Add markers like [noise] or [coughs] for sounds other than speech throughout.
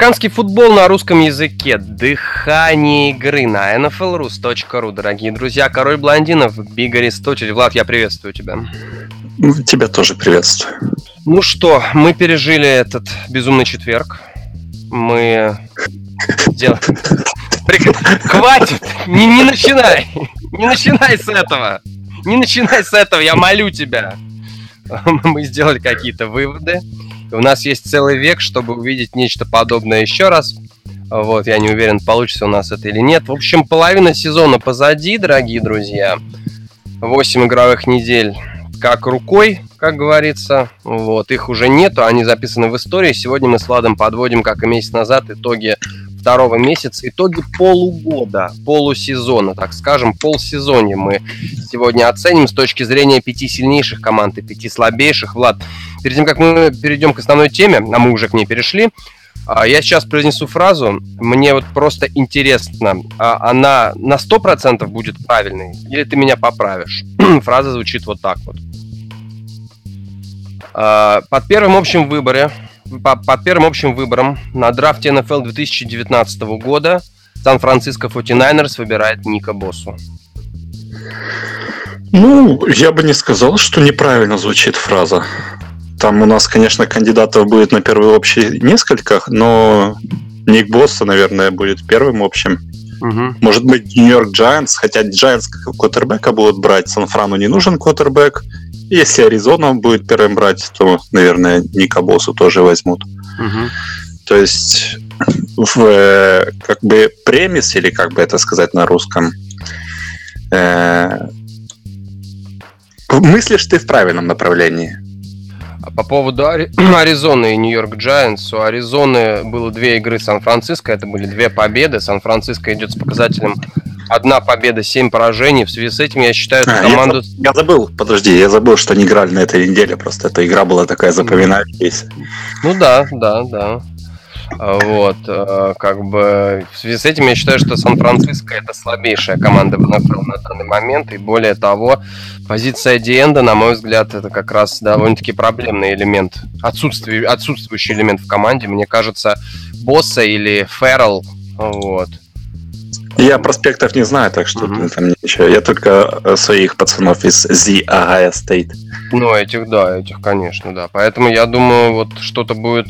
Американский футбол на русском языке. Дыхание игры на nflrus.ru. Дорогие друзья, король блондинов, Биг Аристотель. Влад, я приветствую тебя. Тебя тоже приветствую. Ну что, мы пережили этот безумный четверг. Мы делаем... Хватит! Не, не начинай! Не начинай с этого! Не начинай с этого, я молю тебя! [laughs] Мы сделали какие-то выводы. У нас есть целый век, чтобы увидеть нечто подобное еще раз. Вот, я не уверен, получится у нас это или нет. В общем, половина сезона позади, дорогие друзья. Восемь игровых недель как рукой, как говорится. Вот, их уже нету, они записаны в истории. Сегодня мы с Владом подводим, как и месяц назад, итоги второго месяца, итоги полугода, полусезона, так скажем, полсезонья мы сегодня оценим с точки зрения пяти сильнейших команд и пяти слабейших. Влад, перед тем, как мы перейдем к основной теме, а мы уже к ней перешли, а, я сейчас произнесу фразу, мне вот просто интересно, а она на 100% будет правильной или ты меня поправишь? [clears throat] Фраза звучит вот так вот. А, под первым общим выборе по, по первым общим выборам на драфте НФЛ 2019 года Сан-Франциско 49ers выбирает Ника Боссу. Ну, я бы не сказал, что неправильно звучит фраза. Там у нас, конечно, кандидатов будет на первый общий несколько, но Ник Босса, наверное, будет первым общим. Угу. Может быть, Нью-Йорк Giants, хотя Giants квотербека будут брать, Сан-Франу не нужен квотербек. Если Аризона будет первым брать, то, наверное, Ника Боссу тоже возьмут. Угу. То есть в э, как бы премис, или как бы это сказать на русском, э, мыслишь ты в правильном направлении. А по поводу [clears throat] Аризоны и Нью-Йорк Giants, у Аризоны было две игры Сан-Франциско, это были две победы. Сан-Франциско идет с показателем одна победа, семь поражений. В связи с этим я считаю, что а, команду... Я, я забыл, подожди, я забыл, что они играли на этой неделе, просто эта игра была такая запоминающаяся. Ну да, да, да. А, вот, а, как бы в связи с этим я считаю, что Сан-Франциско это слабейшая команда в НФЛ на данный момент, и более того, позиция Диэнда, на мой взгляд, это как раз довольно-таки проблемный элемент, отсутствующий, отсутствующий элемент в команде, мне кажется, Босса или Феррell, вот, я проспектов не знаю, так что mm-hmm. там ничего. Я только э, своих пацанов из The Ohio State. Ну, этих, да, этих, конечно, да. Поэтому я думаю, вот что-то будет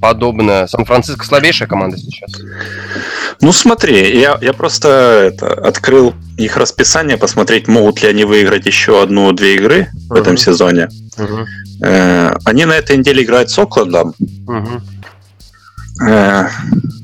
подобное. Сан-Франциско слабейшая команда сейчас. Ну, смотри, я, я просто это, открыл их расписание, посмотреть, могут ли они выиграть еще одну-две игры uh-huh. в этом сезоне. Uh-huh. Э, они на этой неделе играют с Оклендом. Uh-huh. Э,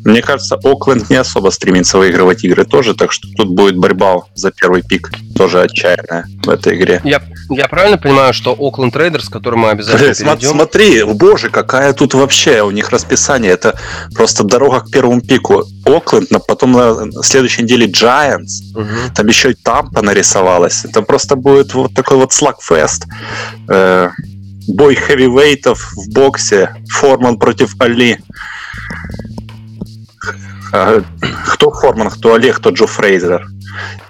мне кажется, Окленд не особо стремится выигрывать игры тоже, так что тут будет борьба за первый пик тоже отчаянная в этой игре. Я, я правильно понимаю, что Окленд Рейдерс, который мы обязательно перейдем... Смотри, боже, какая тут вообще у них расписание. Это просто дорога к первому пику. Окленд, потом на следующей неделе Giants, угу. там еще и Тампа нарисовалась. Это просто будет вот такой вот slugfest. Э, бой хэвивейтов в боксе. Форман против Али. А, кто Форман, кто Олег, кто Джо Фрейзер.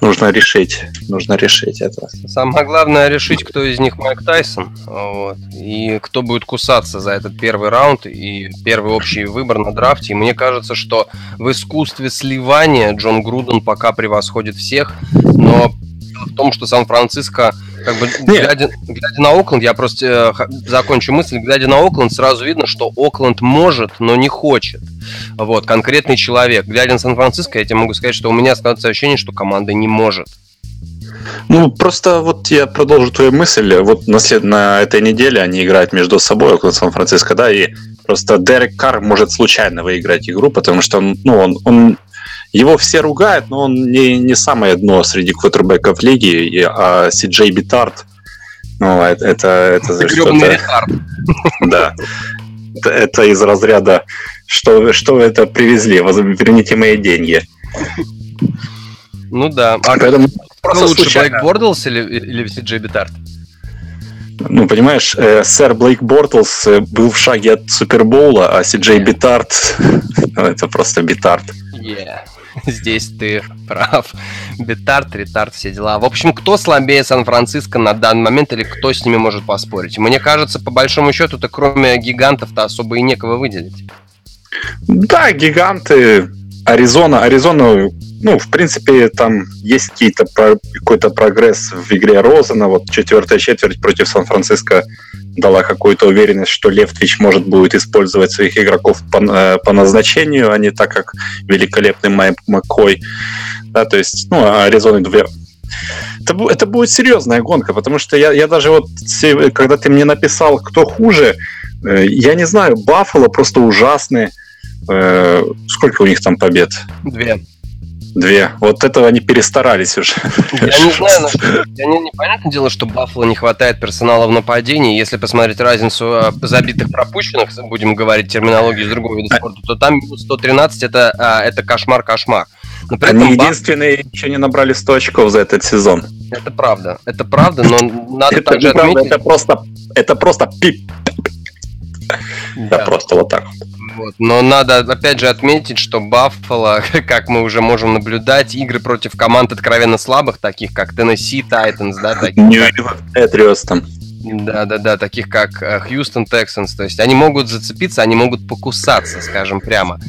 Нужно решить, нужно решить это. Самое главное решить, кто из них Майк Тайсон, вот, и кто будет кусаться за этот первый раунд и первый общий выбор на драфте. И мне кажется, что в искусстве сливания Джон Груден пока превосходит всех, но в том, что Сан-Франциско как бы, глядя, глядя на Окленд, я просто э, закончу мысль, глядя на Окленд, сразу видно, что Окленд может, но не хочет. Вот, конкретный человек. Глядя на Сан-Франциско, я тебе могу сказать, что у меня складывается ощущение, что команда не может. Ну, просто вот я продолжу твою мысль. Вот на, след... на этой неделе они играют между собой, около Сан-Франциско, да, и просто Дерек Карр может случайно выиграть игру, потому что он, ну, он, он его все ругают, но он не, не самое дно среди квотербеков лиги, а Си Джей Битард, ну, это, это, это что-то... [laughs] Да. Это, из разряда, что, что это привезли, верните мои деньги. Ну да. А Поэтому просто лучше случайно... Блейк Бортлс или, или Си Битард? Ну, понимаешь, э, сэр Блейк Бортлс э, был в шаге от Супербоула, а Си Джей Битард [laughs] ну, это просто Битард. Yeah. [laughs] Здесь ты прав. Битард, ретард, все дела. В общем, кто слабее Сан-Франциско на данный момент или кто с ними может поспорить? Мне кажется, по большому счету-то кроме гигантов-то особо и некого выделить. Да, гиганты. Аризона, Аризона, ну, в принципе, там есть какие-то какой-то прогресс в игре Розена. Вот четвертая четверть против Сан-Франциско дала какую-то уверенность, что Левтвич может будет использовать своих игроков по, э, по назначению, а не так, как великолепный Майк Маккой. Да, то есть, ну, а Аризоны две это, это будет серьезная гонка, потому что я, я даже вот, когда ты мне написал, кто хуже, э, я не знаю, Баффало просто ужасные. Э, сколько у них там побед? Две. Две. Вот этого они перестарались уже. Я не знаю, но я не, непонятное дело, что Баффало не хватает персонала в нападении. Если посмотреть разницу а, забитых пропущенных, будем говорить терминологию из другого вида спорта, то там 113 это, а, это кошмар-кошмар. Но при Они этом единственные Баф... еще не набрали 100 очков за этот сезон. Это правда, это правда, но надо это также отметить... Это просто, это просто пип. Да, просто вот так. Вот. Но надо опять же отметить, что Баффало, [laughs] как мы уже можем наблюдать, игры против команд откровенно слабых, таких как Tennessee Titans, да, таких Patriots там. Да, да, да, таких как Хьюстон Texans. То есть они могут зацепиться, они могут покусаться, скажем прямо.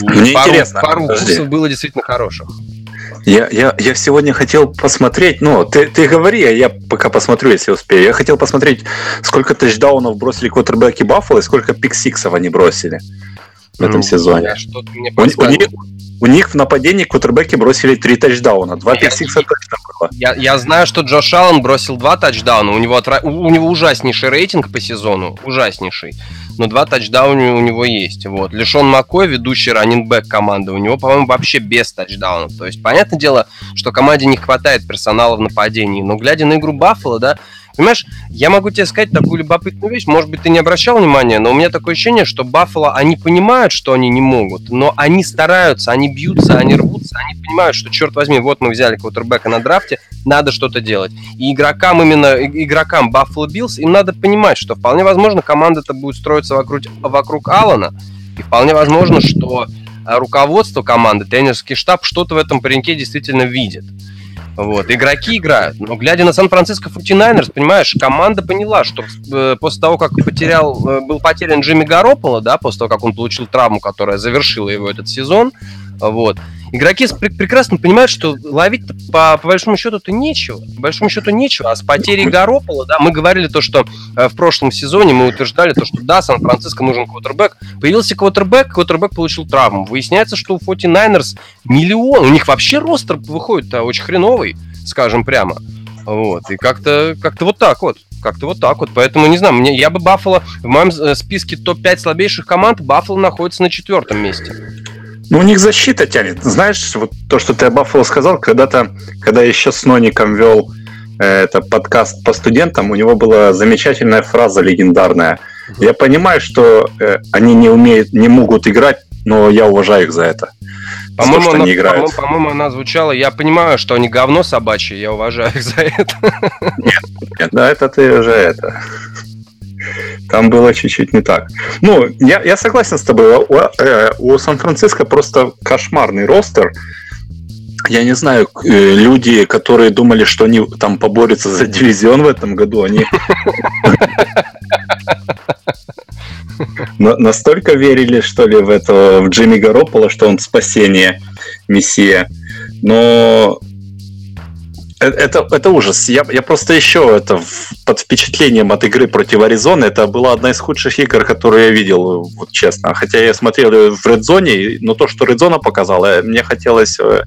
Мне пару, интересно. Пару укусов было действительно хороших. Я, я, я сегодня хотел посмотреть, ну, ты, ты говори, а я пока посмотрю, если успею. Я хотел посмотреть, сколько тачдаунов бросили квотербеки Баффало и сколько пиксиксов они бросили в этом ну, сезоне. У, у, них, у них в нападении квотербеки бросили три тачдауна, два пиксикса точно было. Я, я знаю, что Джош Аллен бросил два тачдауна, у него, отра... у него ужаснейший рейтинг по сезону, ужаснейший но два тачдауна у него есть. Вот. Лишон Макой, ведущий раннинбэк команды, у него, по-моему, вообще без тачдаунов. То есть, понятное дело, что команде не хватает персонала в нападении, но глядя на игру Баффала, да, Понимаешь, я могу тебе сказать такую любопытную вещь, может быть, ты не обращал внимания, но у меня такое ощущение, что Баффало, они понимают, что они не могут, но они стараются, они бьются, они рвутся, они понимают, что, черт возьми, вот мы взяли квотербека на драфте, надо что-то делать. И игрокам, именно игрокам Buffalo Bills, им надо понимать, что вполне возможно команда-то будет строиться вокруг, вокруг Алана, и вполне возможно, что руководство команды, тренерский штаб что-то в этом пареньке действительно видит. Вот, игроки играют. Но глядя на Сан-Франциско 49 понимаешь, команда поняла, что э, после того, как потерял, э, был потерян Джимми Гарополо, да, после того, как он получил травму, которая завершила его этот сезон, вот, игроки прекрасно понимают, что ловить по, по большому счету-то нечего. По большому счету нечего. А с потерей Гаропола, да, мы говорили то, что э, в прошлом сезоне мы утверждали то, что да, Сан-Франциско нужен квотербек. Появился квотербек, квотербек получил травму. Выясняется, что у 49ers миллион, у них вообще ростер выходит -то очень хреновый, скажем прямо. Вот, и как-то как вот так вот. Как-то вот так вот. Поэтому, не знаю, мне, я бы Баффало в моем э, списке топ-5 слабейших команд, Баффало находится на четвертом месте. Ну, у них защита тянет. Знаешь, вот то, что ты о Баффало сказал, когда-то, когда я еще с Ноником вел э, это подкаст по студентам, у него была замечательная фраза легендарная. Я понимаю, что э, они не умеют, не могут играть, но я уважаю их за это. По-моему, она, по-моему, по-моему, она звучала. Я понимаю, что они говно собачье, я уважаю их за это. Нет, нет, да, это ты уже это. Там было чуть-чуть не так. Ну, я, я согласен с тобой. У, э, у Сан-Франциско просто кошмарный ростер. Я не знаю, э, люди, которые думали, что они там поборются за дивизион в этом году, они настолько верили, что ли, в это в Джимми Гаропола, что он спасение мессия. Но это, это ужас. Я, я просто еще это под впечатлением от игры против Аризоны. Это была одна из худших игр, которые я видел, вот честно. Хотя я смотрел в Red Zone, но то, что Red Zone показала, мне хотелось э,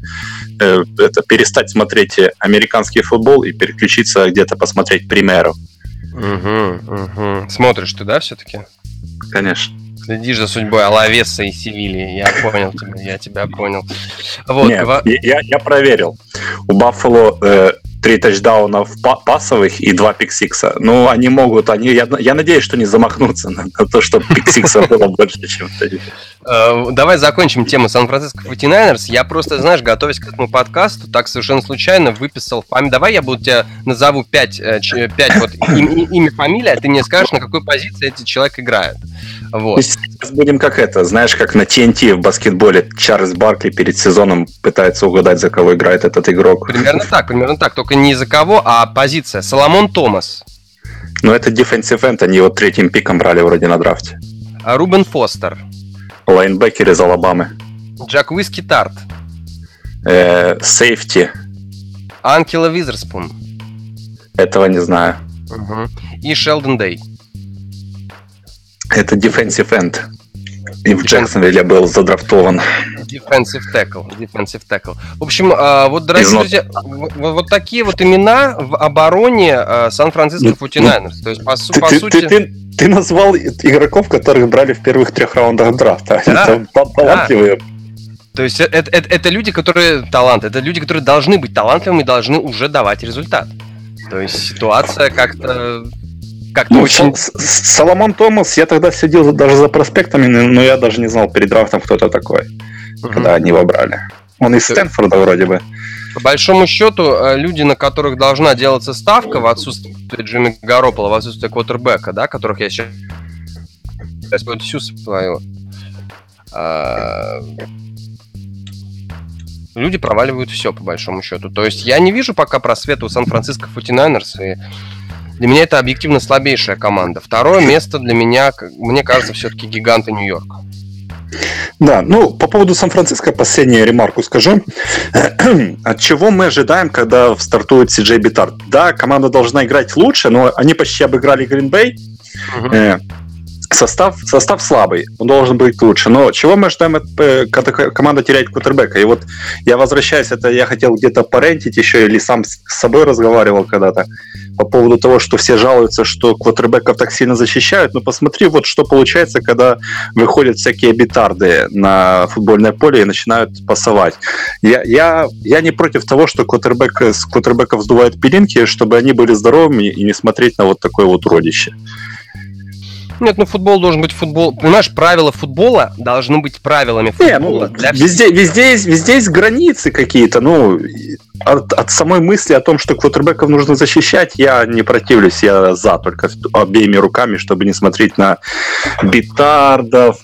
э, это, перестать смотреть американский футбол и переключиться где-то посмотреть примеру. Угу, угу. Смотришь ты, да, все-таки? Конечно следишь за судьбой Алавеса и Севильи. Я понял тебя, я тебя понял. Вот, Нет, два... я, я проверил. У Баффало э, три тачдауна в пасовых и два пиксикса. Ну, они могут, они, я, я надеюсь, что не замахнутся на, на то, чтобы пиксикса было больше, чем э, Давай закончим тему Сан-Франциско 49ers. Я просто, знаешь, готовясь к этому подкасту, так совершенно случайно выписал память. Давай я буду тебя назову пять, э, пять вот имя, фамилия, а ты мне скажешь, на какой позиции этот человек играет. Вот. Сейчас будем как это, знаешь, как на TNT в баскетболе Чарльз Баркли перед сезоном пытается угадать, за кого играет этот игрок. Примерно так, примерно так. Только не за кого, а позиция. Соломон Томас. Ну, это defensive end, они его третьим пиком брали вроде на драфте. А Рубен Фостер. Linebacker из Алабамы. Джаквиски Тарт. Э, Safety. Акелло Визерспун. Этого не знаю. Угу. И Шелдон Дэй. Это defensive end. И в Джексонвилле был задрафтован. Defensive tackle. Defensive tackle. В общем, а, вот, дорогие друзья, вот такие вот имена в обороне а, Сан-Франциско 49ers. То есть, по, ты, по ты, сути... Ты, ты, ты назвал игроков, которых брали в первых трех раундах драфта. Да, талантливые. Да. То есть это, это, это люди, которые талант, это люди, которые должны быть талантливыми и должны уже давать результат. То есть ситуация как-то как-то ну, очень... Соломон Томас, я тогда сидел даже за проспектами, но я даже не знал перед драфтом, кто это такой, угу. когда они его брали. Он из Стэнфорда вроде бы. По большому счету, э, люди, на которых должна делаться ставка в отсутствие Джимми Гаропола, в отсутствие квотербека, да, которых я сейчас... Сейчас всю свою... А, люди проваливают все, по большому счету. То есть я не вижу пока просвета у Сан-Франциско 49ers, и для меня это объективно слабейшая команда. Второе место для меня, мне кажется, все-таки гиганты Нью-Йорка. Да, ну, по поводу Сан-Франциско последнюю ремарку скажу. [clears throat] От чего мы ожидаем, когда стартует Си Джей Битард? Да, команда должна играть лучше, но они почти обыграли Гринбей. Uh-huh состав, состав слабый, он должен быть лучше. Но чего мы ждем, э, когда команда теряет кутербека? И вот я возвращаюсь, это я хотел где-то порентить еще или сам с собой разговаривал когда-то по поводу того, что все жалуются, что квотербеков так сильно защищают. Но посмотри, вот что получается, когда выходят всякие битарды на футбольное поле и начинают пасовать. Я, я, я не против того, что квотербек, с квотербеков сдувают пилинки, чтобы они были здоровыми и не смотреть на вот такое вот уродище. Нет, ну футбол должен быть футбол. Понимаешь, правила футбола должны быть правилами футбола. Не, ну, для везде, везде, есть, везде есть границы какие-то. Ну, от, от самой мысли о том, что квотербеков нужно защищать, я не противлюсь. Я за только обеими руками, чтобы не смотреть на битардов,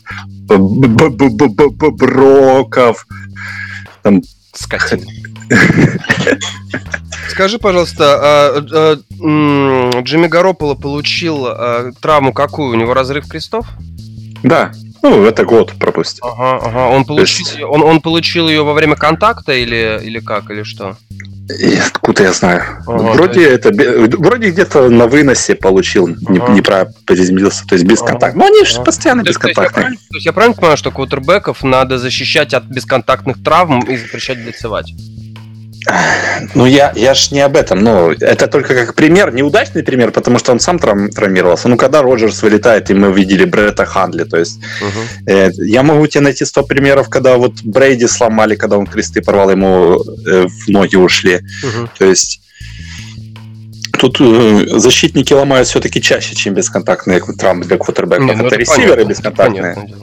броков, там, Скотина. Скажи, пожалуйста, а, а, Джимми Гарополо получил а, травму какую? У него разрыв крестов? Да. Ну, это год пропустил. Ага, ага. Он получил, есть... он, он получил ее во время контакта или, или как, или что? И откуда я знаю? Ага, вроде есть... это вроде где-то на выносе получил, ага. не, неправильно приземлился, то есть без ага. контакта. Но они же постоянно то бесконтактные. То, то есть я правильно понимаю, что квотербеков надо защищать от бесконтактных травм и запрещать блицевать? Ну, я, я ж не об этом. Ну, это только как пример, неудачный пример, потому что он сам трав- травмировался. Ну, когда Роджерс вылетает, и мы видели Бретта Хандли, то есть uh-huh. э, я могу тебе найти 100 примеров, когда вот Брейди сломали, когда он кресты порвал, ему э, в ноги ушли. Uh-huh. То есть Тут э, защитники ломают все-таки чаще, чем бесконтактные травмы для квотербеков. Ну, это, это ресиверы понятно, бесконтактные. Понятно.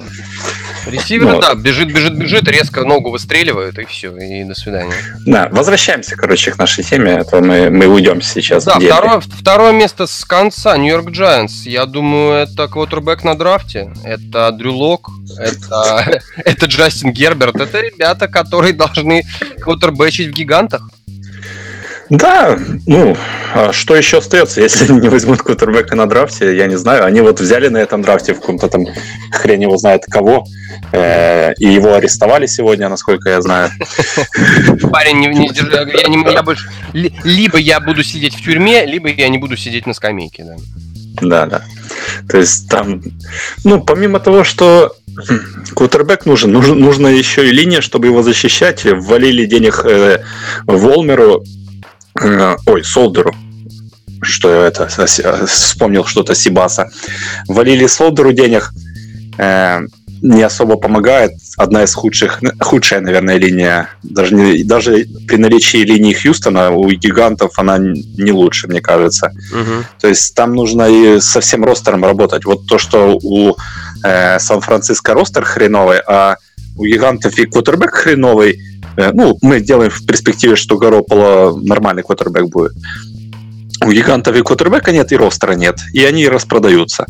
Ресивер, да, бежит, бежит, бежит, резко ногу выстреливают, и все, и до свидания. Да, возвращаемся, короче, к нашей теме, а то мы, мы уйдем сейчас. Да, второе, второе место с конца, Нью-Йорк Giants. Я думаю, это квотербек на драфте, это Дрю Лок, это, [laughs] это Джастин Герберт, это ребята, которые должны квотербечить в гигантах. Да, ну, а что еще остается, если [laughs] не возьмут квотербека на драфте, я не знаю. Они вот взяли на этом драфте в каком-то там хрен его знает кого, э, и его арестовали сегодня, насколько я знаю. [laughs] Парень, не, не, [laughs] я, не, я больше... Либо я буду сидеть в тюрьме, либо я не буду сидеть на скамейке, да. Да, да. То есть там, ну, помимо того, что Кутербэк нужен, нужен, нужна еще и линия, чтобы его защищать. Ввалили денег э, Волмеру, ой, Солдеру, что это, вспомнил что-то Сибаса. Валили Солдеру денег, э, не особо помогает. Одна из худших, худшая, наверное, линия. Даже, не, даже при наличии линии Хьюстона у гигантов она не лучше, мне кажется. Угу. То есть там нужно и со всем ростером работать. Вот то, что у э, Сан-Франциско ростер хреновый, а у гигантов и квотербек хреновый, Э, ну, мы делаем в перспективе, что Garoppolo нормальный квотербек будет. У гигантов и квотербека нет, и ростера нет. И они распродаются.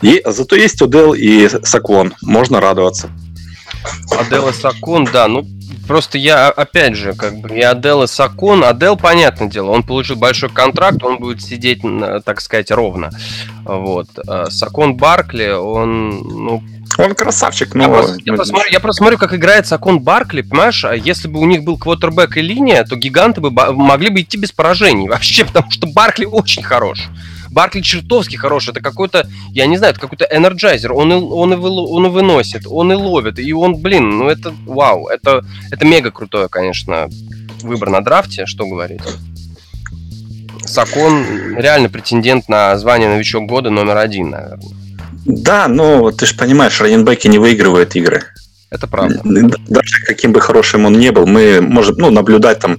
И, зато есть Одел и Саквон. Можно радоваться. Одел и Саквон, да. Ну, просто я, опять же, как бы и Адел, и Сакон. Адел, понятное дело, он получил большой контракт, он будет сидеть, так сказать, ровно. Вот. А Сакон Баркли, он, ну, он красавчик, но... Я просто, я, просто смотрю, я просто смотрю, как играет Сакон Баркли, понимаешь? А если бы у них был квотербек и линия, то гиганты бы могли бы идти без поражений [laughs] вообще, потому что Баркли очень хорош. Баркли чертовски хороший. Это какой-то, я не знаю, это какой-то энерджайзер. Он и, он, и, он и выносит, он и ловит. И он, блин, ну это вау. Это, это мега крутое, конечно, выбор на драфте, что говорить. Сакон реально претендент на звание новичок года номер один, наверное. Да, но ты же понимаешь, раненбеки не выигрывают игры. Это правда. Даже каким бы хорошим он не был, мы можем ну, наблюдать там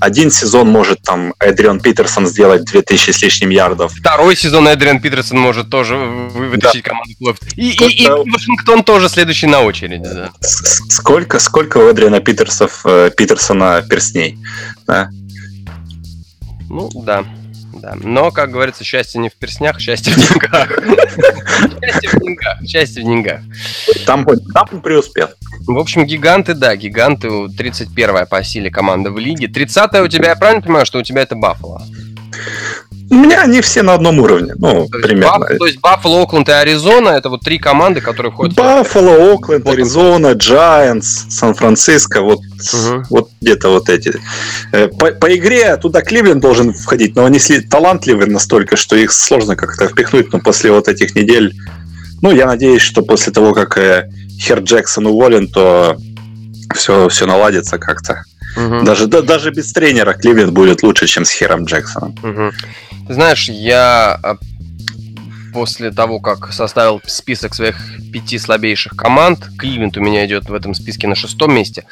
один сезон может там Эдриан Питерсон сделать 2000 с лишним ярдов. Второй сезон Эдриан Питерсон может тоже вытащить да. команду плей и, и, и Вашингтон тоже следующий на очереди. Да. Сколько, сколько у Эдриана Питерсов, э, Питерсона перстней? Да? Ну, да. Да. Но, как говорится, счастье не в перснях, счастье в деньгах. Счастье в деньгах. Счастье в деньгах. Там, там преуспел. В общем, гиганты, да, гиганты 31-я по силе команда в лиге. 30-я у тебя, я правильно понимаю, что у тебя это Баффало? У меня они все на одном уровне, ну, то примерно. Баф, то есть Баффало, Окленд и Аризона это вот три команды, которые входят Баффало, Окленд, Аризона, Giants, Сан-Франциско, вот, угу. вот где-то вот эти. Э, по, по игре туда Кливленд должен входить, но они талантливы настолько, что их сложно как-то впихнуть, но после вот этих недель, ну, я надеюсь, что после того, как э, Хер Джексон уволен, то все, все наладится как-то. Угу. Даже, да, даже без тренера Кливленд будет лучше, чем с Хером Джексоном. Угу. Ты знаешь, я а, после того, как составил список своих пяти слабейших команд, Кливленд у меня идет в этом списке на шестом месте.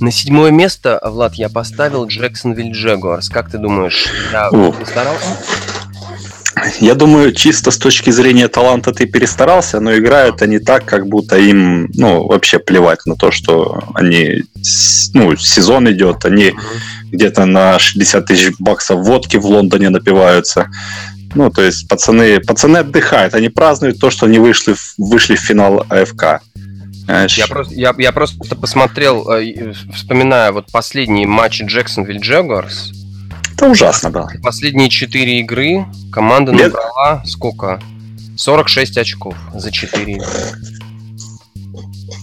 На седьмое место, Влад, я поставил Джексонвилл Джегуарс. Как ты думаешь, я старался? Я думаю, чисто с точки зрения таланта ты перестарался, но играют они так, как будто им, ну, вообще плевать на то, что они, ну, сезон идет, они uh-huh. где-то на 60 тысяч баксов водки в Лондоне напиваются. Ну, то есть пацаны, пацаны отдыхают, они празднуют то, что они вышли, вышли в финал АФК. Я просто, я, я просто посмотрел, э, вспоминая вот последние матчи Джексонвилл Джегуарс, это ужасно было. Последние четыре игры команда Лет... набрала сколько? 46 очков за 4 игры.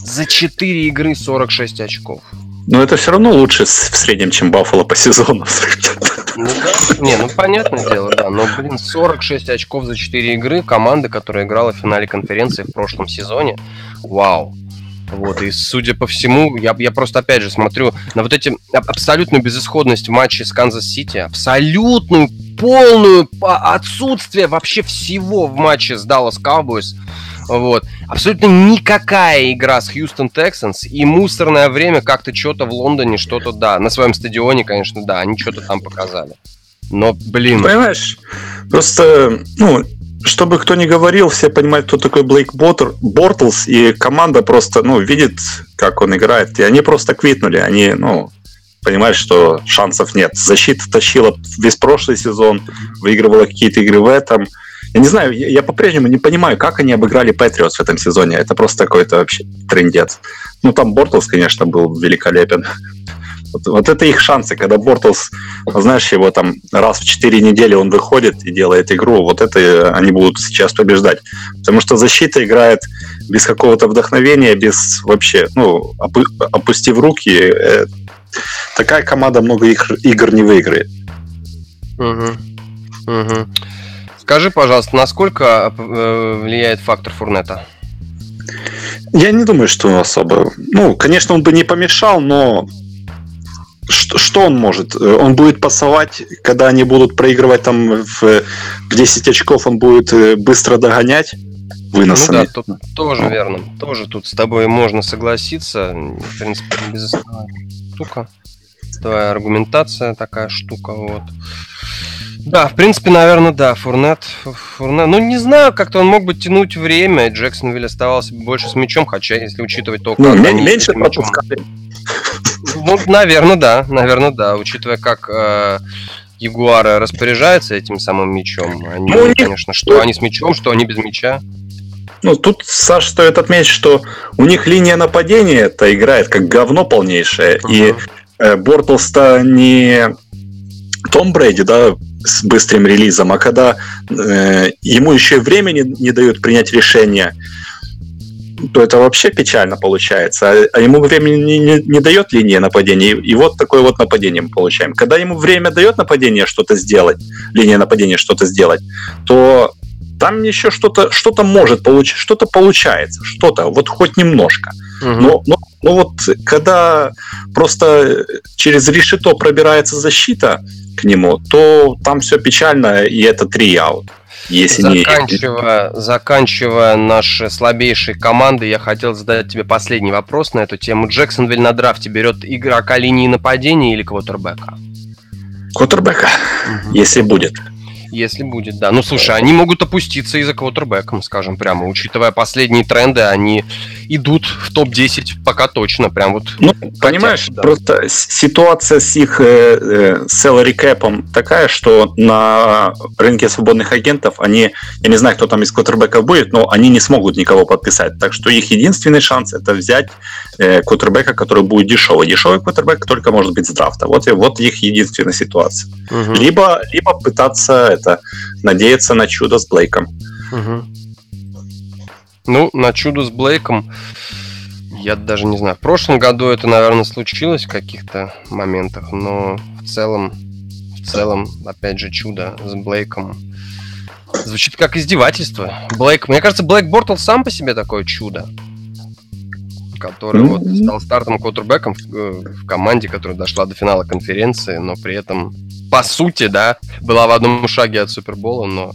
За 4 игры 46 очков. Но это все равно лучше в среднем, чем Баффало по сезону. Ну да, не, ну понятное дело, да. Но, блин, 46 очков за 4 игры команда, которая играла в финале конференции в прошлом сезоне. Вау. Вот, и судя по всему, я, я просто опять же смотрю на вот эти абсолютную безысходность в матче с Канзас-Сити, абсолютную, полную отсутствие вообще всего в матче с Dallas Cowboys. Вот. Абсолютно никакая игра с Houston Texans и мусорное время как-то что-то в Лондоне, что-то, да, на своем стадионе, конечно, да, они что-то там показали. Но, блин... Понимаешь, просто, ну, чтобы кто ни говорил, все понимают, кто такой Блейк Боттер, Бортлс, и команда просто, ну, видит, как он играет, и они просто квитнули, они, ну, понимают, что шансов нет. Защита тащила весь прошлый сезон, выигрывала какие-то игры в этом. Я не знаю, я, я по-прежнему не понимаю, как они обыграли Патриотс в этом сезоне. Это просто какой-то вообще трендец. Ну, там Бортлс, конечно, был великолепен. Вот, вот это их шансы, когда Бортлс, знаешь, его там раз в 4 недели он выходит и делает игру, вот это они будут сейчас побеждать. Потому что защита играет без какого-то вдохновения, без вообще, ну, опу- опустив руки, э, такая команда много их, игр не выиграет. Угу. Угу. Скажи, пожалуйста, насколько э, влияет фактор Фурнета? Я не думаю, что особо. Ну, конечно, он бы не помешал, но что, что он может? Он будет пасовать, когда они будут проигрывать там в, в 10 очков, он будет э, быстро догонять выносами. Ну да, тут тоже ну. верно. Тоже тут с тобой можно согласиться. В принципе, без штука. Твоя аргументация такая штука, вот. Да, в принципе, наверное, да, Фурнет, Фурнет. Ну, не знаю, как-то он мог бы тянуть время, и Джексонвилл оставался больше с мячом, хотя, если учитывать то, ну, как ну, меньше пропускали. Ну, наверное, да, наверное, да, учитывая, как э, Ягуары распоряжаются этим самым мячом. Они, ну, конечно, что они с мячом, что они без мяча. Ну, тут, Саш, стоит отметить, что у них линия нападения это играет как говно полнейшее. Uh-huh. И э, Бортлс-то не Том Брэди, да, с быстрым релизом, а когда э, ему еще и времени не дают принять решение, то это вообще печально получается. А, а ему времени не, не, не дает линия нападения, и, и вот такое вот нападение мы получаем. Когда ему время дает нападение что-то сделать, линия нападения что-то сделать, то там еще что-то что может получить, что-то получается, что-то, вот хоть немножко. Угу. Но, но, но вот когда просто через решето пробирается защита к нему, то там все печально, и это три аут. Если заканчивая, не... заканчивая наши слабейшие команды, я хотел задать тебе последний вопрос на эту тему. Джексонвиль на драфте берет игрока линии нападения или квотербека? Квотербека, угу. если будет. Если будет, да. Ну, слушай, они могут опуститься из-за квотербеком, скажем прямо. Учитывая последние тренды, они идут в топ-10 пока точно. Прям вот. Ну, хотят, понимаешь, да. просто ситуация с их э, э, salary cap такая, что на рынке свободных агентов они, я не знаю, кто там из квотербеков будет, но они не смогут никого подписать. Так что их единственный шанс это взять э, квотербека, который будет дешевый. Дешевый квотербек только может быть с драфта. Вот, вот их единственная ситуация. Угу. Либо, либо пытаться это надеяться на чудо с Блейком. Угу. Ну, на чудо с Блейком я даже не знаю. В прошлом году это, наверное, случилось в каких-то моментах, но в целом, в целом, опять же, чудо с Блейком звучит как издевательство. Блейк, мне кажется, Блейк Бортл сам по себе такое чудо который mm-hmm. вот стал стартом квотербеком в, э, в команде, которая дошла до финала конференции, но при этом по сути, да, была в одном шаге от Супербола, но...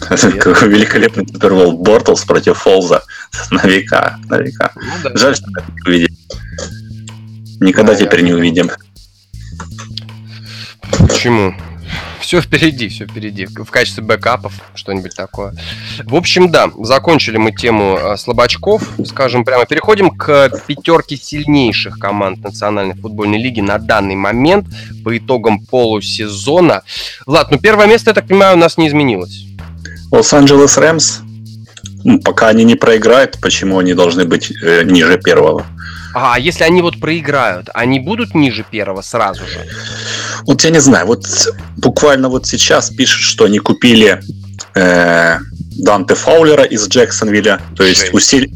Какой великолепный Супербол Бортлс против Фолза на века, на века. Ну, да. Жаль, что мы это не увидим. Никогда да, теперь я... не увидим. Почему? все впереди, все впереди. В качестве бэкапов что-нибудь такое. В общем, да, закончили мы тему э, слабачков, скажем прямо. Переходим к пятерке сильнейших команд Национальной футбольной лиги на данный момент по итогам полусезона. Влад, ну первое место, я так понимаю, у нас не изменилось. Лос-Анджелес Рэмс. Ну, пока они не проиграют, почему они должны быть э, ниже первого? А если они вот проиграют, они будут ниже первого сразу же? Вот я не знаю, вот буквально вот сейчас пишут, что они купили э, Данте Фаулера из Джексонвилля, то есть усили,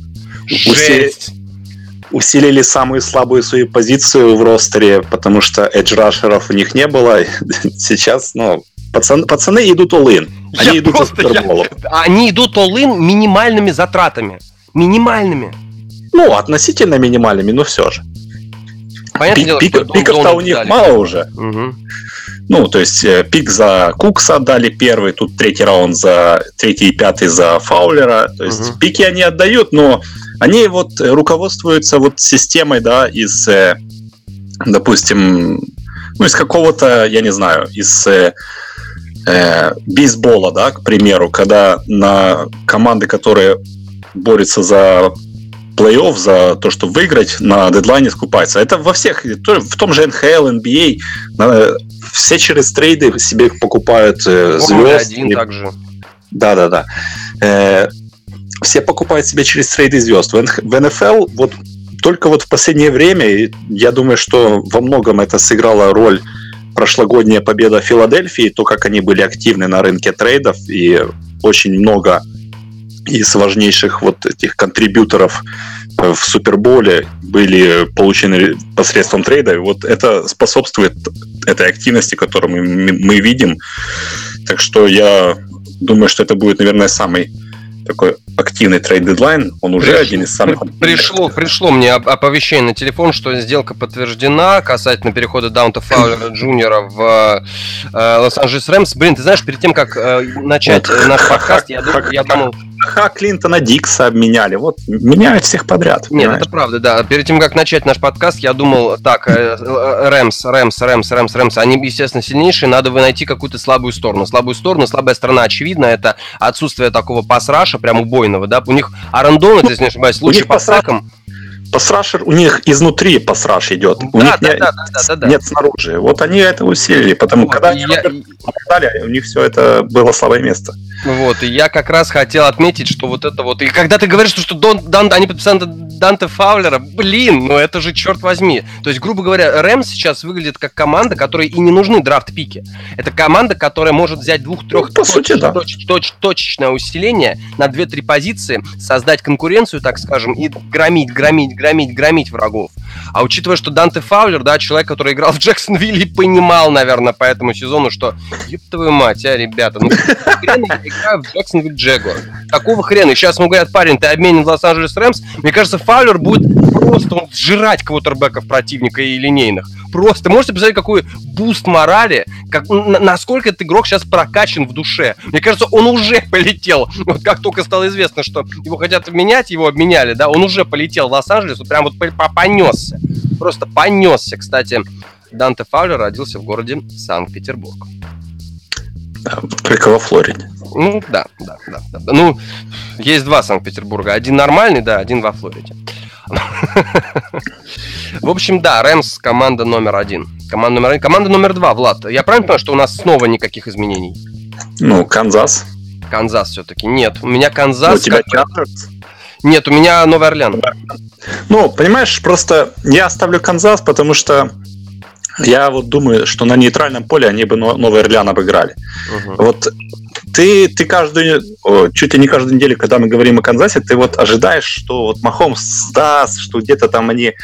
усили, усилили самую слабую свою позицию в ростере, потому что эдж-рашеров у них не было. [laughs] Сейчас, ну, пацаны, пацаны идут all-in. Они идут просто. [laughs] Они идут all-in минимальными затратами. Минимальными. Ну, относительно минимальными, но все же. Понятное дело, пик, пиков-то у них дали. мало уже. Угу. Ну, то есть э, пик за Кукса отдали первый, тут третий раунд за третий и пятый за Фаулера. То есть угу. пики они отдают, но они вот руководствуются вот системой, да, из, э, допустим, ну, из какого-то, я не знаю, из э, бейсбола, да, к примеру, когда на команды, которые борются за плей-офф, за то, чтобы выиграть, на дедлайне скупается. Это во всех, в том же NHL, NBA, все через трейды себе покупают э, звезд. Один также. Да, да, да. Э, все покупают себе через трейды звезд. В НФЛ вот только вот в последнее время, я думаю, что во многом это сыграло роль прошлогодняя победа Филадельфии, то, как они были активны на рынке трейдов, и очень много из важнейших вот этих контрибьюторов в Суперболе были получены посредством трейда. Вот это способствует этой активности, которую мы, мы видим. Так что я думаю, что это будет, наверное, самый такой активный trade deadline, он уже пришло, один из самых... Пришло, пришло мне оповещение на телефон, что сделка подтверждена касательно перехода Данте Фаулера [clears throat] Джуниора в э, Лос-Анджелес Рэмс. Блин, ты знаешь, перед тем, как э, начать вот, наш подкаст, я, я думал... Ха, Клинтона Дикса обменяли. Вот меняют всех подряд. Нет, понимаешь? это правда, да. Перед тем, как начать наш подкаст, я думал, так, э, э, Рэмс, Рэмс, Рэмс, Рэмс, Рэмс, они, естественно, сильнейшие, надо вы найти какую-то слабую сторону. Слабую сторону, слабая сторона, очевидно, это отсутствие такого пасраша, прям убойного, да. У них Арандон, если не ошибаюсь, лучший по сакам. Пасрашер, у них изнутри пасраш идет. У Да, них да, не- да, да, да, да. нет снаружи. Вот они это усилили, потому Вот, когда они я- нападали, у них все это было слабое место. Вот, и я как раз хотел отметить, что вот это вот... И когда ты говоришь, что, что Дон, Дан- они подписали Данте Фаулера, блин, ну это же черт возьми. То есть, грубо говоря, Рэм сейчас выглядит как команда, которой и не нужны драфт-пики. Это команда, которая может взять двух-трех Ну, по сути, да. точечное усиление на 2-3 позиции, создать конкуренцию, так скажем, и громить, громить, громить, громить врагов. А учитывая, что Данте Фаулер, да, человек, который играл в Джексонвилле, понимал, наверное, по этому сезону, что ёб твою мать, а, ребята, ну хрена я играю в Jacksonville Jaguar? Какого хрена? Сейчас ему говорят, парень, ты обменен в Лос-Анджелес Рэмс. Мне кажется, Фаулер будет просто он сжирать квотербеков противника и линейных. Просто можете представить, какой буст морали, как, насколько этот игрок сейчас прокачан в душе. Мне кажется, он уже полетел. Вот как только стало известно, что его хотят менять, его обменяли, да, он уже полетел в Лос-Анджелес, вот прям вот по- по- понесся. Просто понесся. Кстати, Данте Фаулер родился в городе Санкт-Петербург. Только во Флориде. Ну, да, да, да, да. Ну, есть два Санкт-Петербурга. Один нормальный, да, один во Флориде. В общем, да, Рэмс команда номер один. Команда номер один. Команда номер два, Влад. Я правильно понимаю, что у нас снова никаких изменений? Ну, Канзас. Канзас все-таки. Нет, у меня Ну, Канзас. у тебя Чарджерс. Нет, у меня Новый Орлеан. Ну, понимаешь, просто я оставлю Канзас, потому что я вот думаю, что на нейтральном поле они бы Но- Новый Орлеан обыграли. Мгм. Вот ты, ты каждую, чуть ли не каждую неделю, когда мы говорим о Канзасе, ты вот ожидаешь, что вот Махомс сдаст, что где-то там они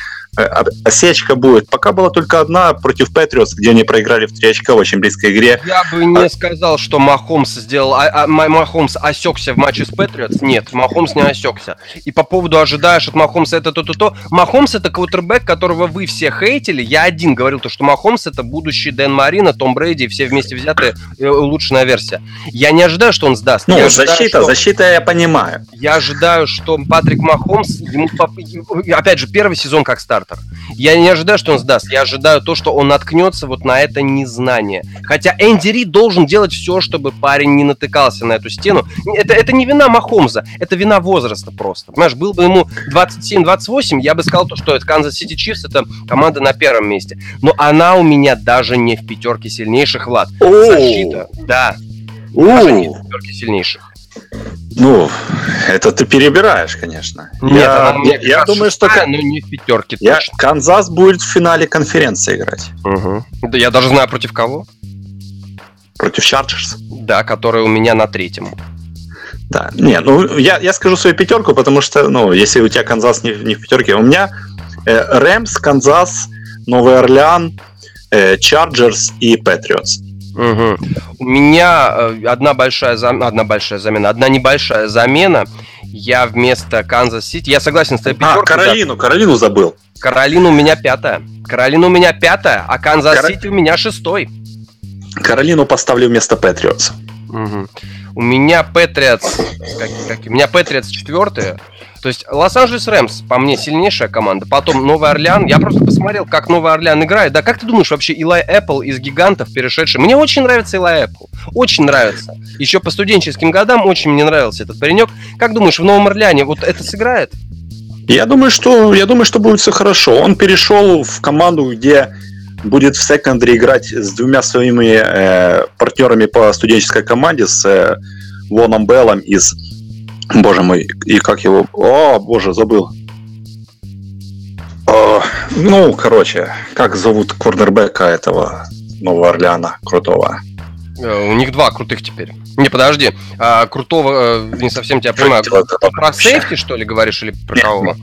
осечка будет. Пока была только одна против Патриотс, где они проиграли в три очка в очень близкой игре. Я бы не сказал, что Махомс сделал, а, а, Ма- Махомс осекся в матче с Патриотс. Нет, Махомс не осекся. И по поводу ожидаешь от Махомса это то-то-то. Махомс это квотербек, которого вы все хейтили. Я один говорил, то, что Махомс это будущий Дэн Марина, Том Брейди все вместе взятые э, улучшенная версия. Я не ожидаю, что он сдаст. Ну, я ожидаю, защита, что- защита я понимаю. я ожидаю, что Патрик Махомс, ему, опять же, первый сезон как стартер. Я не ожидаю, что он сдаст. Я ожидаю то, что он наткнется вот на это незнание. Хотя Энди Рид должен делать все, чтобы парень не натыкался на эту стену. Это, это не вина Махоумса, это вина возраста просто. Понимаешь, был бы ему 27-28, я бы сказал, то, что это Канзас Сити Чифс, это команда на первом месте. Но она у меня даже не в пятерке сильнейших, Влад. Защита, да, даже не в пятерке сильнейших. Ну, это ты перебираешь, конечно. Нет, я, она я- я думаю, что Кан- но не в пятерке я- точно. Канзас будет в финале конференции играть Мгм. Да я даже знаю против кого. против Чарджерс. Да, который у меня на третьем. Да, не, ну я, я скажу свою пятерку, потому что, ну, если у тебя Канзас не, в- не в пятерке, у меня э, Рэмс, Канзас, Новый Орлеан, э, Чарджерс и Патриотс. Мгм. У меня э, одна большая зам- одна большая замена, одна небольшая замена. Я вместо Канзас Сити, я согласен с твоей А, пятеркой. да. Каролину, Каролину забыл. Каролина у меня пятая. Каролина у меня пятая, а Канзас Кара- Сити у меня шестой. Каролину поставлю вместо Патриотс. У меня Патриотс, у меня Патриотс четвертые. То есть Лос-Анджелес Рэмс, по мне, сильнейшая команда. Потом Новый Орлеан. Я просто посмотрел, как Новый Орлеан играет. Да как ты думаешь, вообще Илай Эппл из гигантов перешедший? Мне очень нравится Илай Эппл. Очень нравится. Еще по студенческим годам очень мне нравился этот паренек. Как думаешь, в Новом Орлеане вот это сыграет? Я думаю, что я думаю, что будет все хорошо. Он перешел в команду, где будет в секондаре играть с двумя своими э, партнерами по студенческой команде, с э, Воном Беллом из... Боже мой, и как его... О, боже, забыл. О, ну, короче, как зовут корнербека этого Нового Орлеана, крутого? Э, У них два крутых теперь. Не, подожди. А, крутого, э, не совсем тебя понимаю. Про safety, что ли, говоришь, или про кого?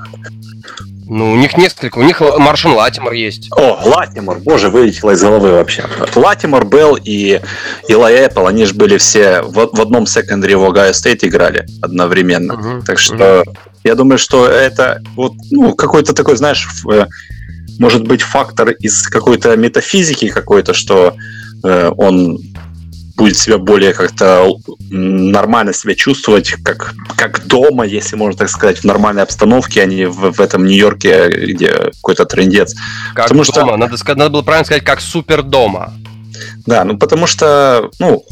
Ну, у них несколько. У них Маршон Латимор есть. О, Латимор, боже, вылетело из головы вообще. Латимор, Белл и Илай Эппл, они же были все в, в одном секондаре в Огайо Стейт играли одновременно. Мгм. Так что я думаю, что это вот ну, какой-то такой, знаешь, э, может быть фактор из какой-то метафизики какой-то, что э, он будет себя более как-то нормально себя чувствовать, как, как дома, если можно так сказать, в нормальной обстановке, а не в, в этом Нью-Йорке, где какой-то трендец. Как Потому что- дома. Надо, сказать, надо было правильно сказать, как супер дома. Да, ну потому что, ну,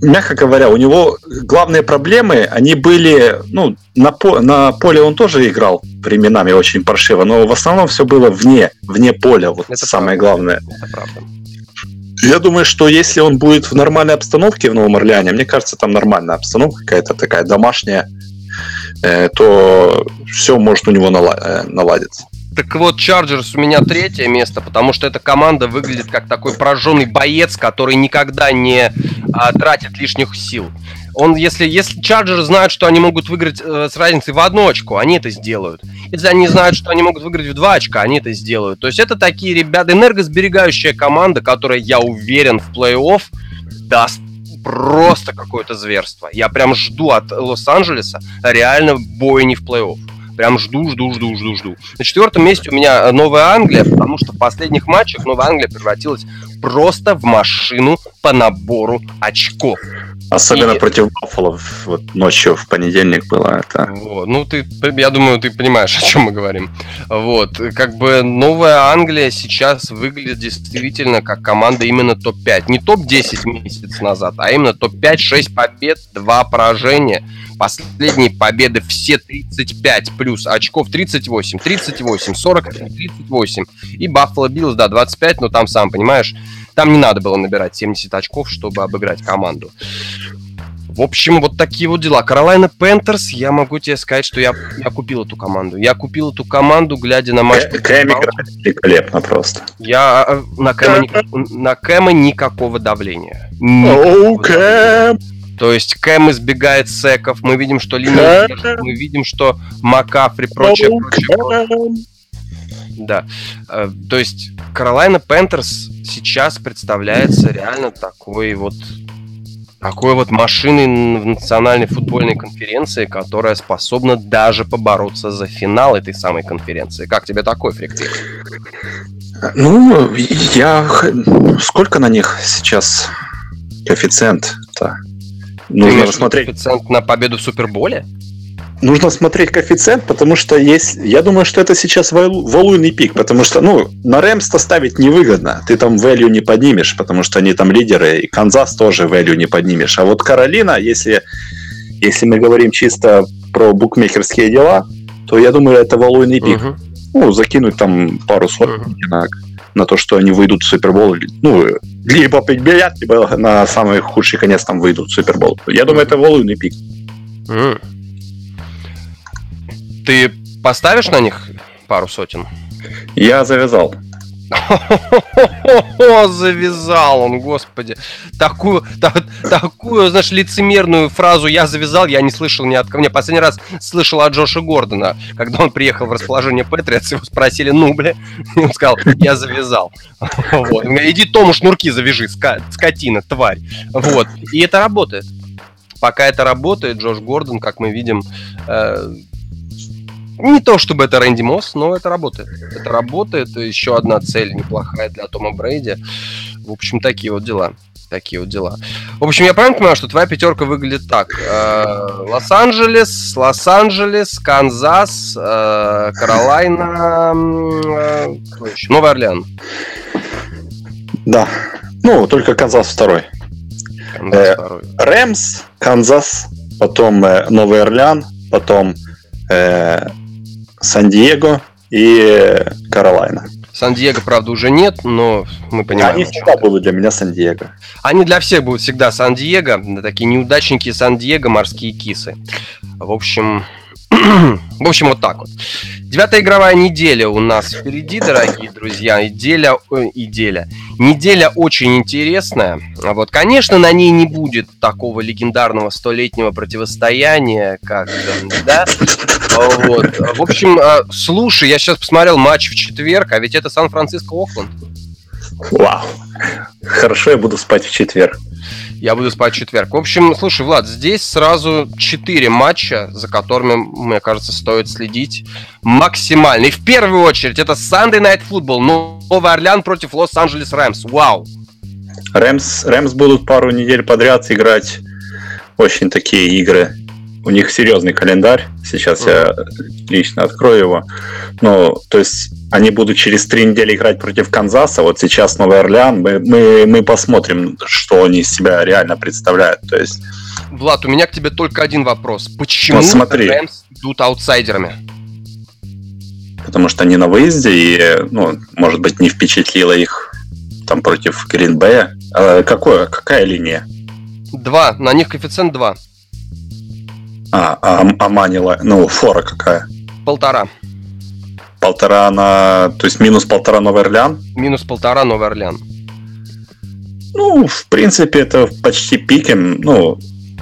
мягко говоря, у него главные проблемы, они были, ну, на, по, на поле он тоже играл временами очень паршиво, но в основном все было вне, вне поля, вот это самое правда. главное. Это правда. Я думаю, что если он будет в нормальной обстановке в Новом Орлеане, мне кажется, там нормальная обстановка какая-то такая домашняя, э, то все может у него э, наладиться. Так вот, Чарджерс у меня третье место, потому что эта команда выглядит как такой прожженный боец, который никогда не а, тратит лишних сил. Он, если, если Чарджеры знают, что они могут выиграть э, с разницей в одно очко, они это сделают. Если они знают, что они могут выиграть в два очка, они это сделают. То есть это такие ребята, энергосберегающая команда, которая, я уверен, в плей-офф даст просто какое-то зверство. Я прям жду от Лос-Анджелеса реально бойни в плей-офф. Прям жду, жду, жду, жду, жду. На четвертом месте у меня Новая Англия, потому что в последних матчах Новая Англия превратилась просто в машину по набору очков. Особенно и... против Баффало вот ночью в понедельник было это. Вот. Ну, ты, я думаю, ты понимаешь, о чем мы говорим. Вот. Как бы Новая Англия сейчас выглядит действительно как команда именно топ-5. Не топ-10 месяц назад, а именно топ-5, 6 побед, 2 поражения. Последние победы все 35 плюс очков 38, 38, 40, 38. И Баффало Биллс, да, 25, но там, сам понимаешь, там не надо было набирать 70 очков, чтобы обыграть команду. В общем, вот такие вот дела. Carolina Panthers, я могу тебе сказать, что я, я купил эту команду. Я купил эту команду, глядя на матч. Кэм играет великолепно просто. Я а, на Кэма, на Кэма никакого давления. Никакого Кэм! То есть Кэм избегает секов, мы видим, что линия мы видим, что Макафри, прочее, прочее. Да. Э, то есть Каролайна Пентерс сейчас представляется реально такой вот такой вот машиной в национальной футбольной конференции, которая способна даже побороться за финал этой самой конференции. Как тебе такой фриктик? Ну, я... Сколько на них сейчас коэффициент-то? Нужно смотреть. Коэффициент на победу в Суперболе? Нужно смотреть коэффициент, потому что есть... Я думаю, что это сейчас валуйный пик, потому что, ну, на Рэмс-то ставить невыгодно. Ты там value не поднимешь, потому что они там лидеры, и Канзас тоже value не поднимешь. А вот Каролина, если, если мы говорим чисто про букмекерские дела, то я думаю, это валуйный пик. Uh-huh. Ну, закинуть там пару сотен uh-huh. на, на то, что они выйдут в Супербол. Ну, либо билет, либо на самый худший конец там выйдут в Супербол. Я думаю, это валуйный пик. Uh-huh. Ты поставишь на них пару сотен? Я завязал. Завязал он, господи. Такую, так, такую, знаешь, лицемерную фразу «я завязал» я не слышал ни от кого. Мне последний раз слышал от Джоша Гордона, когда он приехал в расположение Патриотс, его спросили, ну, бля, и он сказал «я завязал». Вот. Иди Тому шнурки завяжи, скотина, тварь. Вот. И это работает. Пока это работает, Джош Гордон, как мы видим, э, не то чтобы это Рэнди Мосс, но это работает. Это работает. Еще одна цель неплохая для Тома Брейди. В общем, такие вот дела. Такие вот дела. В общем, я правильно понимаю, что твоя пятерка выглядит так. Э, Лос-Анджелес, Лос-Анджелес, Канзас, э, Каролайна, э, Новый Орлеан. Да. Ну, только Канзас второй. Канзас второй. Рэмс, Канзас, потом Новый Орлеан, потом Сан-Диего и Каролайна. Сан-Диего, правда, уже нет, но мы понимаем. Они всегда будут для меня Сан-Диего. Они для всех будут всегда Сан-Диего, такие неудачники Сан-Диего, морские кисы. В общем, в общем, вот так вот. Девятая игровая неделя у нас впереди, дорогие друзья. Неделя, э, неделя. Неделя очень интересная. Вот, конечно, на ней не будет такого легендарного столетнего противостояния, как, да, вот. В общем, а, слушай, я сейчас посмотрел матч в четверг, а ведь это Сан-Франциско-Окленд. Вау. Хорошо, я буду спать в четверг. Я буду спать в четверг. В общем, слушай, Влад, здесь сразу четыре матча, за которыми, мне кажется, стоит следить максимально. И в первую очередь это Sunday Night Football. Новый Орлеан против Лос-Анджелес Рэмс. Вау! Рэмс, Рэмс будут пару недель подряд играть очень такие игры. У них серьезный календарь. Сейчас mm. я лично открою его. Ну, то есть они будут через три недели играть против Канзаса. Вот сейчас Новый Орлеан. Мы, мы, мы посмотрим, что они из себя реально представляют. То есть... Влад, у меня к тебе только один вопрос. Почему ну, смотри. Рэмс идут аутсайдерами? Потому что они на выезде, и, ну, может быть, не впечатлило их там против Гринбея. А какое, какая линия? Два. На них коэффициент 2. А, а, а манила, ну, фора какая? Полтора. Полтора на... То есть минус полтора Новый Орлеан? Минус полтора Новый Орлеан. Ну, в принципе, это почти пикем. Ну,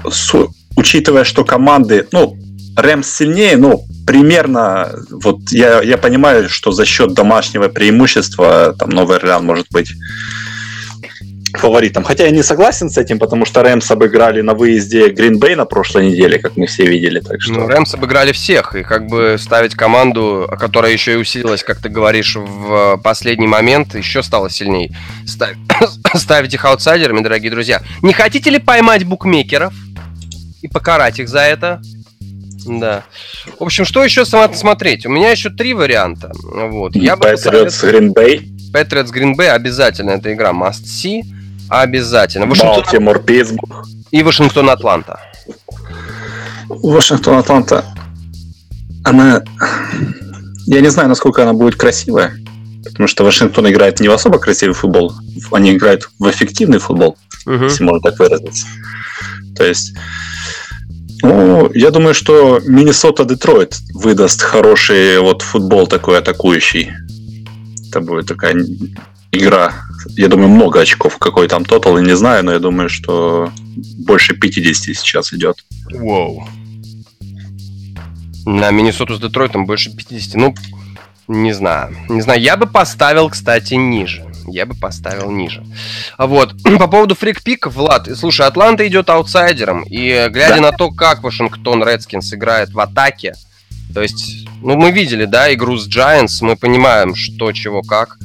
с, учитывая, что команды... Ну, Рэмс сильнее, ну, примерно... Вот я, я понимаю, что за счет домашнего преимущества там Новый Орлеан может быть фаворитом. Хотя я не согласен с этим, потому что Рэмс обыграли на выезде Гринбей на прошлой неделе, как мы все видели. Так что... Ну, Рэмс обыграли всех, и как бы ставить команду, которая еще и усилилась, как ты говоришь, в последний момент, еще стала сильнее. Ставь... [coughs] ставить их аутсайдерами, дорогие друзья. Не хотите ли поймать букмекеров и покарать их за это? Да. В общем, что еще смотреть? У меня еще три варианта. Вот. Я бы Patriots Green Patriots Green Bay обязательно эта игра must see. Обязательно. Балтимор, Питтсбург. И Вашингтон, Атланта. Вашингтон, Атланта. Она... Я не знаю, насколько она будет красивая. Потому что Вашингтон играет не в особо красивый футбол. Они играют в эффективный футбол, угу. если можно так выразиться. То есть... Ну, я думаю, что Миннесота-Детройт выдаст хороший вот футбол такой атакующий. Это будет такая игра я думаю, много очков. Какой там тотал, я не знаю, но я думаю, что больше 50 сейчас идет. Воу. На Миннесоту с Детройтом больше 50. Ну, не знаю. Не знаю. Я бы поставил, кстати, ниже. Я бы поставил ниже. А вот, [clears throat] по поводу фрикпиков, Влад, слушай, Атланта идет аутсайдером, и глядя да. на то, как Вашингтон Редскинс играет в атаке, то есть, ну, мы видели, да, игру с Giants, мы понимаем, что, чего, как.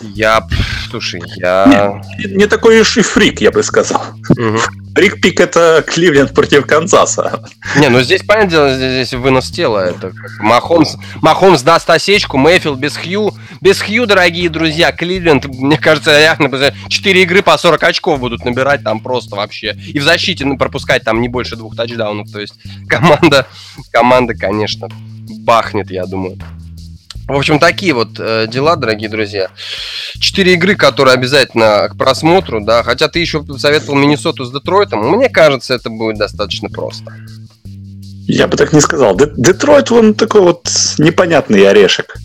Я, слушай, я... Не, не такой уж и фрик, я бы сказал. Угу. Фрик-пик это Кливленд против Канзаса. Не, ну здесь, понятное дело, здесь, здесь вынос тела. Это Махомс, Махомс даст осечку, Мэйфилд без Хью. Без Хью, дорогие друзья, Кливленд, мне кажется, реально 4 игры по 40 очков будут набирать там просто вообще. И в защите ну, пропускать там не больше двух тачдаунов. То есть команда, команда, конечно, бахнет, я думаю. В общем, такие вот э, дела, дорогие друзья. Четыре игры, которые обязательно к просмотру, да. Хотя ты еще советовал Миннесоту с Детройтом. Мне кажется, это будет достаточно просто. Я бы так не сказал. Детройт, он такой вот непонятный орешек.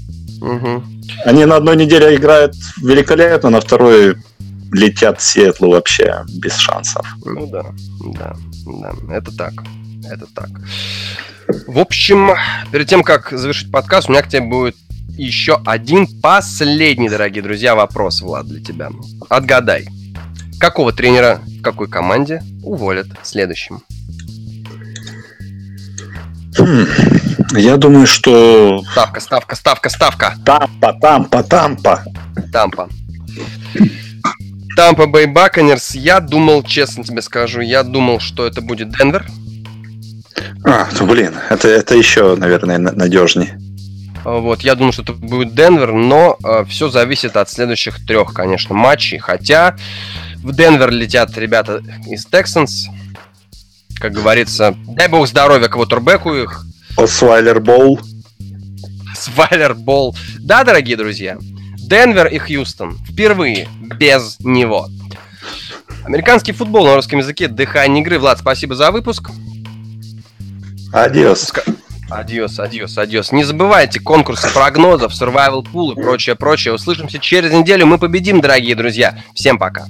Угу. Они на одной неделе играют великолепно, на второй летят Сиэтлу вообще без шансов. Ну да, да, да, это так. Это так. В общем, перед тем, как завершить подкаст, у меня к тебе будет еще один последний, дорогие друзья, вопрос, Влад, для тебя. Отгадай, какого тренера в какой команде уволят следующим? Хм, я думаю, что... Ставка, ставка, ставка, ставка. Тампа, тампа, тампа. Тампа. Тампа Бэй Баконерс. Я думал, честно тебе скажу, я думал, что это будет Денвер. А, ну блин, это, это еще, наверное, надежнее. Вот, я думаю, что это будет Денвер, но э, все зависит от следующих трех, конечно, матчей. Хотя в Денвер летят ребята из Texans. Как говорится, дай бог здоровья квотербеку их. Свайлер Болл. Свайлер Болл. Да, дорогие друзья, Денвер и Хьюстон впервые без него. Американский футбол на русском языке, дыхание игры. Влад, спасибо за выпуск. Adiós. Adiós, adiós, adiós. Не забывайте конкурсы прогнозов, survival pool и прочее, прочее. Услышимся через неделю. Мы победим, дорогие друзья. Всем пока.